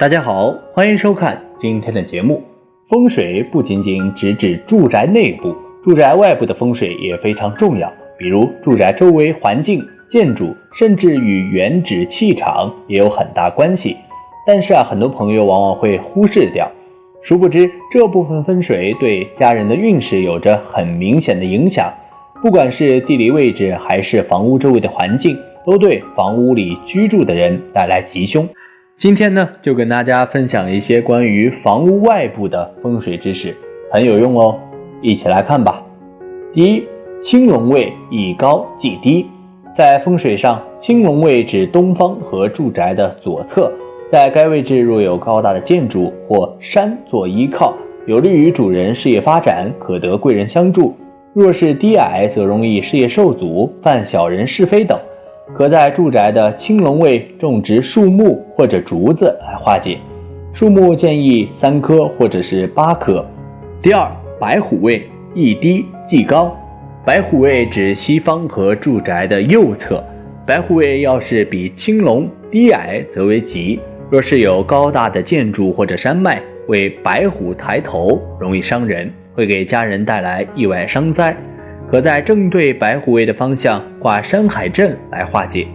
大家好，欢迎收看今天的节目。风水不仅仅只指住宅内部，住宅外部的风水也非常重要。比如住宅周围环境、建筑，甚至与原址气场也有很大关系。但是啊，很多朋友往往会忽视掉，殊不知这部分风水对家人的运势有着很明显的影响。不管是地理位置，还是房屋周围的环境，都对房屋里居住的人带来吉凶。今天呢，就跟大家分享一些关于房屋外部的风水知识，很有用哦。一起来看吧。第一，青龙位以高忌低。在风水上，青龙位指东方和住宅的左侧，在该位置若有高大的建筑或山做依靠，有利于主人事业发展，可得贵人相助。若是低矮，则容易事业受阻，犯小人是非等。可在住宅的青龙位种植树木或者竹子来化解。树木建议三棵或者是八棵。第二，白虎位一低即高。白虎位指西方和住宅的右侧。白虎位要是比青龙低矮，则为吉。若是有高大的建筑或者山脉，为白虎抬头，容易伤人。会给家人带来意外伤灾，可在正对白虎位的方向挂山海阵来化解。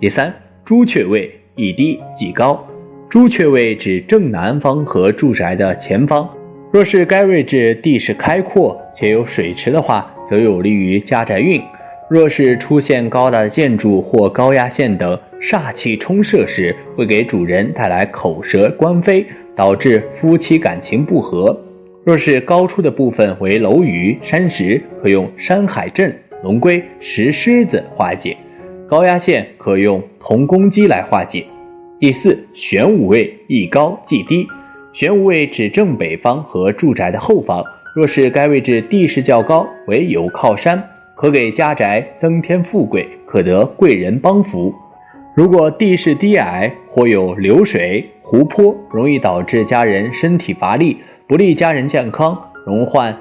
第三，朱雀位以低忌高。朱雀位指正南方和住宅的前方，若是该位置地势开阔且有水池的话，则有利于家宅运；若是出现高大的建筑或高压线等煞气冲射时，会给主人带来口舌官非，导致夫妻感情不和。若是高出的部分为楼宇、山石，可用山海镇、龙龟、石狮子化解；高压线可用铜公鸡来化解。第四，玄武位宜高忌低。玄武位指正北方和住宅的后方，若是该位置地势较高，为有靠山，可给家宅增添富贵，可得贵人帮扶；如果地势低矮或有流水、湖泊，容易导致家人身体乏力。不利家人健康，容患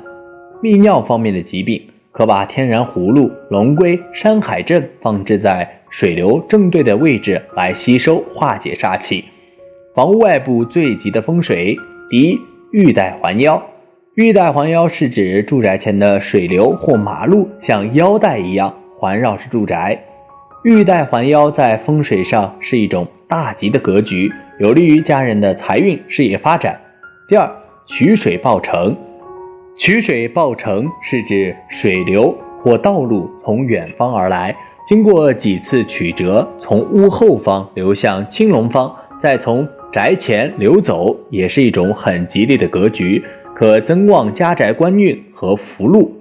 泌尿方面的疾病，可把天然葫芦、龙龟、山海镇放置在水流正对的位置来吸收化解煞气。房屋外部最吉的风水，第一，玉带环腰。玉带环腰是指住宅前的水流或马路像腰带一样环绕着住宅。玉带环腰在风水上是一种大吉的格局，有利于家人的财运、事业发展。第二。取水报城，取水报城是指水流或道路从远方而来，经过几次曲折，从屋后方流向青龙方，再从宅前流走，也是一种很吉利的格局，可增旺家宅官运和福禄。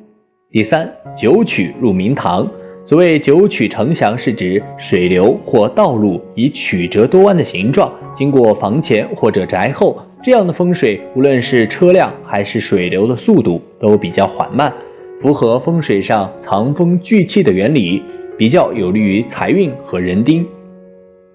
第三，九曲入明堂。所谓九曲呈祥，是指水流或道路以曲折多弯的形状经过房前或者宅后。这样的风水，无论是车辆还是水流的速度都比较缓慢，符合风水上藏风聚气的原理，比较有利于财运和人丁。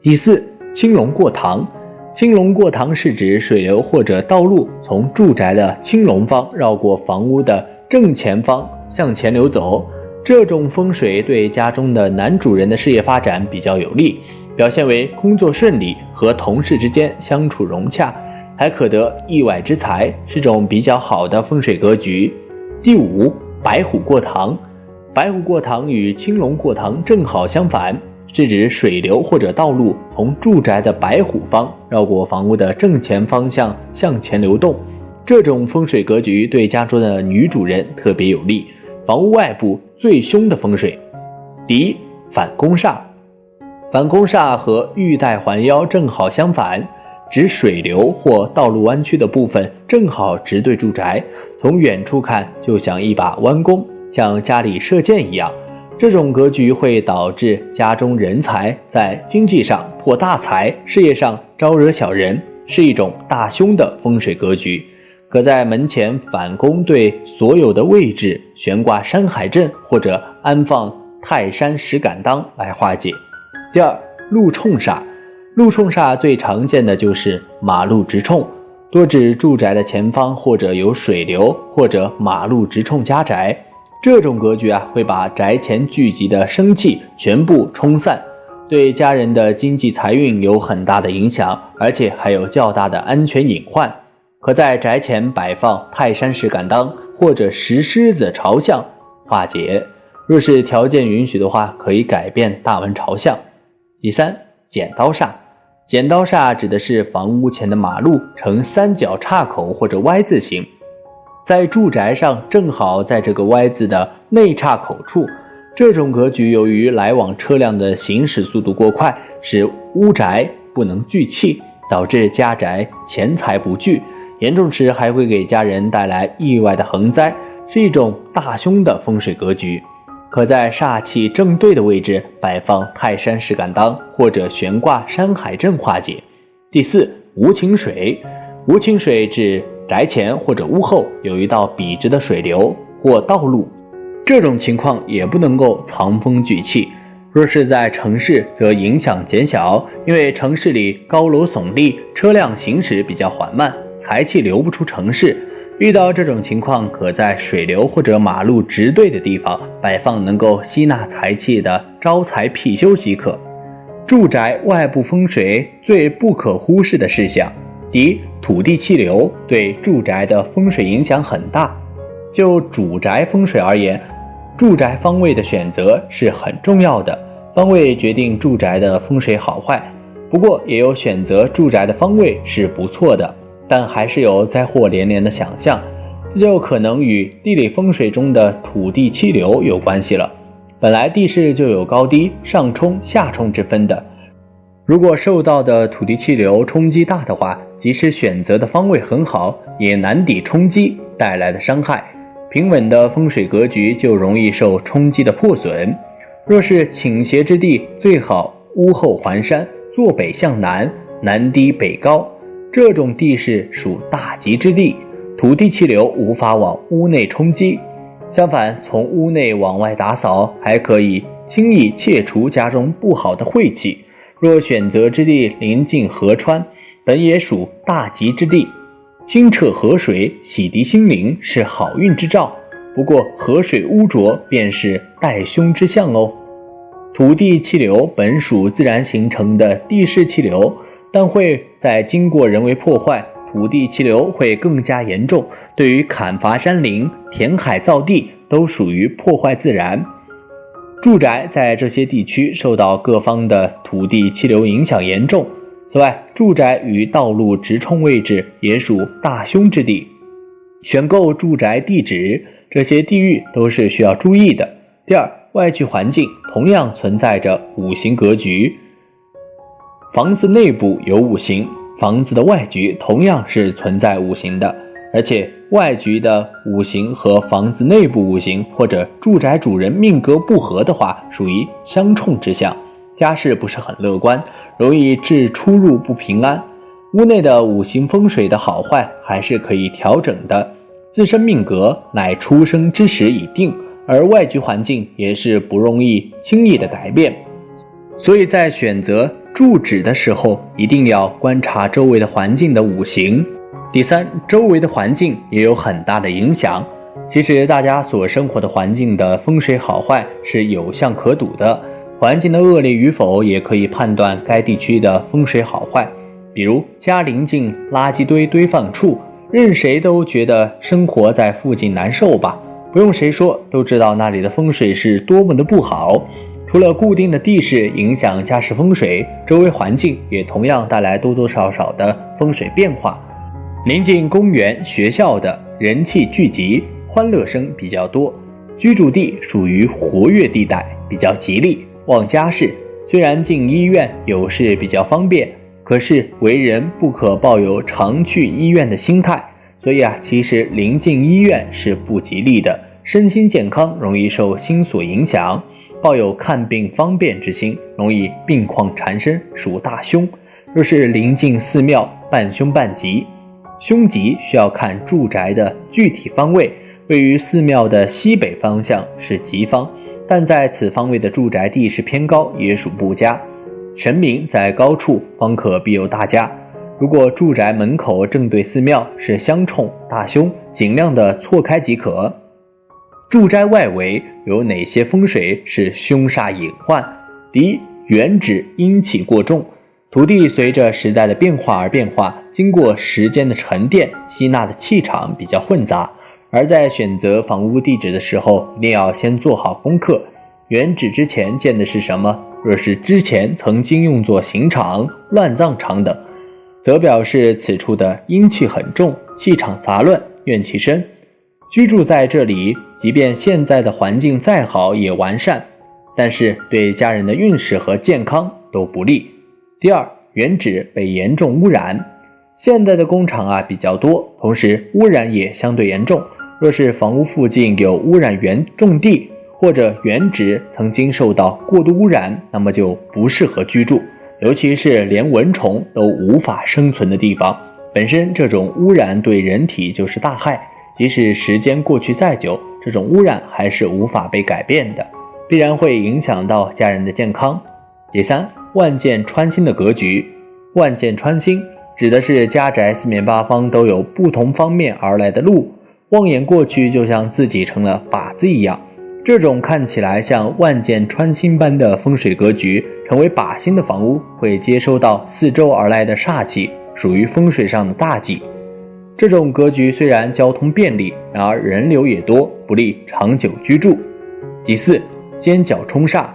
第四，青龙过塘。青龙过塘是指水流或者道路从住宅的青龙方绕过房屋的正前方向前流走。这种风水对家中的男主人的事业发展比较有利，表现为工作顺利和同事之间相处融洽。还可得意外之财，是种比较好的风水格局。第五，白虎过堂。白虎过堂与青龙过堂正好相反，是指水流或者道路从住宅的白虎方绕过房屋的正前方向向前流动。这种风水格局对家中的女主人特别有利。房屋外部最凶的风水，第一，反攻煞。反攻煞和玉带环腰正好相反。指水流或道路弯曲的部分正好直对住宅，从远处看就像一把弯弓，像家里射箭一样。这种格局会导致家中人才在经济上破大财，事业上招惹小人，是一种大凶的风水格局。可在门前反攻对所有的位置悬挂山海阵，或者安放泰山石敢当来化解。第二，路冲煞。路冲煞最常见的就是马路直冲，多指住宅的前方或者有水流，或者马路直冲家宅。这种格局啊，会把宅前聚集的生气全部冲散。对家人的经济财运有很大的影响，而且还有较大的安全隐患。可在宅前摆放泰山石敢当或者石狮子朝向化解。若是条件允许的话，可以改变大门朝向。第三，剪刀煞。剪刀煞指的是房屋前的马路呈三角岔口或者 Y 字形，在住宅上正好在这个 Y 字的内岔口处。这种格局由于来往车辆的行驶速度过快，使屋宅不能聚气，导致家宅钱财不聚，严重时还会给家人带来意外的横灾，是一种大凶的风水格局。可在煞气正对的位置摆放泰山石敢当，或者悬挂山海镇化解。第四，无情水，无情水指宅前或者屋后有一道笔直的水流或道路，这种情况也不能够藏风聚气。若是在城市，则影响减小，因为城市里高楼耸立，车辆行驶比较缓慢，财气流不出城市。遇到这种情况，可在水流或者马路直对的地方摆放能够吸纳财气的招财貔貅即可。住宅外部风水最不可忽视的事项，第一，土地气流对住宅的风水影响很大。就主宅风水而言，住宅方位的选择是很重要的，方位决定住宅的风水好坏。不过，也有选择住宅的方位是不错的。但还是有灾祸连连的想象，这就可能与地理风水中的土地气流有关系了。本来地势就有高低、上冲下冲之分的，如果受到的土地气流冲击大的话，即使选择的方位很好，也难抵冲击带来的伤害。平稳的风水格局就容易受冲击的破损。若是倾斜之地，最好屋后环山，坐北向南，南低北高。这种地势属大吉之地，土地气流无法往屋内冲击，相反，从屋内往外打扫，还可以轻易切除家中不好的晦气。若选择之地临近河川，本也属大吉之地，清澈河水洗涤心灵是好运之兆。不过，河水污浊便是带凶之象哦。土地气流本属自然形成的地势气流。但会在经过人为破坏，土地气流会更加严重。对于砍伐山林、填海造地，都属于破坏自然。住宅在这些地区受到各方的土地气流影响严重。此外，住宅与道路直冲位置也属大凶之地。选购住宅地址，这些地域都是需要注意的。第二，外局环境同样存在着五行格局。房子内部有五行，房子的外局同样是存在五行的，而且外局的五行和房子内部五行或者住宅主人命格不合的话，属于相冲之象，家事不是很乐观，容易致出入不平安。屋内的五行风水的好坏还是可以调整的，自身命格乃出生之时已定，而外局环境也是不容易轻易的改变，所以在选择。住址的时候一定要观察周围的环境的五行。第三，周围的环境也有很大的影响。其实大家所生活的环境的风水好坏是有相可睹的，环境的恶劣与否也可以判断该地区的风水好坏。比如家临近垃圾堆堆放处，任谁都觉得生活在附近难受吧？不用谁说，都知道那里的风水是多么的不好。除了固定的地势影响家事风水，周围环境也同样带来多多少少的风水变化。临近公园、学校的人气聚集，欢乐声比较多；居住地属于活跃地带，比较吉利，旺家事。虽然进医院有事比较方便，可是为人不可抱有常去医院的心态。所以啊，其实临近医院是不吉利的，身心健康容易受心所影响。抱有看病方便之心，容易病况缠身，属大凶。若是临近寺庙，半凶半吉。凶吉需要看住宅的具体方位，位于寺庙的西北方向是吉方，但在此方位的住宅地势偏高，也属不佳。神明在高处，方可庇佑大家。如果住宅门口正对寺庙，是相冲大凶，尽量的错开即可。住宅外围有哪些风水是凶煞隐患？第一，原指阴气过重，土地随着时代的变化而变化，经过时间的沉淀，吸纳的气场比较混杂。而在选择房屋地址的时候，一定要先做好功课。原址之前建的是什么？若是之前曾经用作刑场、乱葬场等，则表示此处的阴气很重，气场杂乱，怨气深。居住在这里，即便现在的环境再好也完善，但是对家人的运势和健康都不利。第二，原址被严重污染，现在的工厂啊比较多，同时污染也相对严重。若是房屋附近有污染源种地，或者原址曾经受到过度污染，那么就不适合居住，尤其是连蚊虫都无法生存的地方。本身这种污染对人体就是大害。即使时间过去再久，这种污染还是无法被改变的，必然会影响到家人的健康。第三，万箭穿心的格局，万箭穿心指的是家宅四面八方都有不同方面而来的路，望眼过去就像自己成了靶子一样。这种看起来像万箭穿心般的风水格局，成为靶心的房屋会接收到四周而来的煞气，属于风水上的大忌。这种格局虽然交通便利，然而人流也多，不利长久居住。第四，尖角冲煞，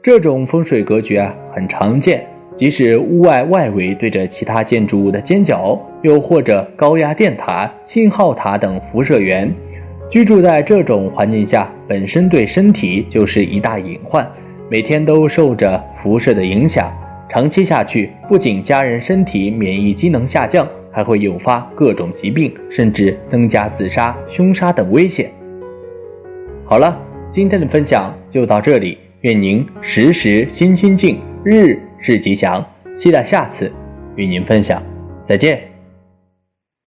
这种风水格局啊很常见，即使屋外外围对着其他建筑物的尖角，又或者高压电塔、信号塔等辐射源，居住在这种环境下，本身对身体就是一大隐患，每天都受着辐射的影响，长期下去，不仅家人身体免疫机能下降。还会诱发各种疾病，甚至增加自杀、凶杀等危险。好了，今天的分享就到这里，愿您时时心清静，日日是吉祥。期待下次与您分享，再见。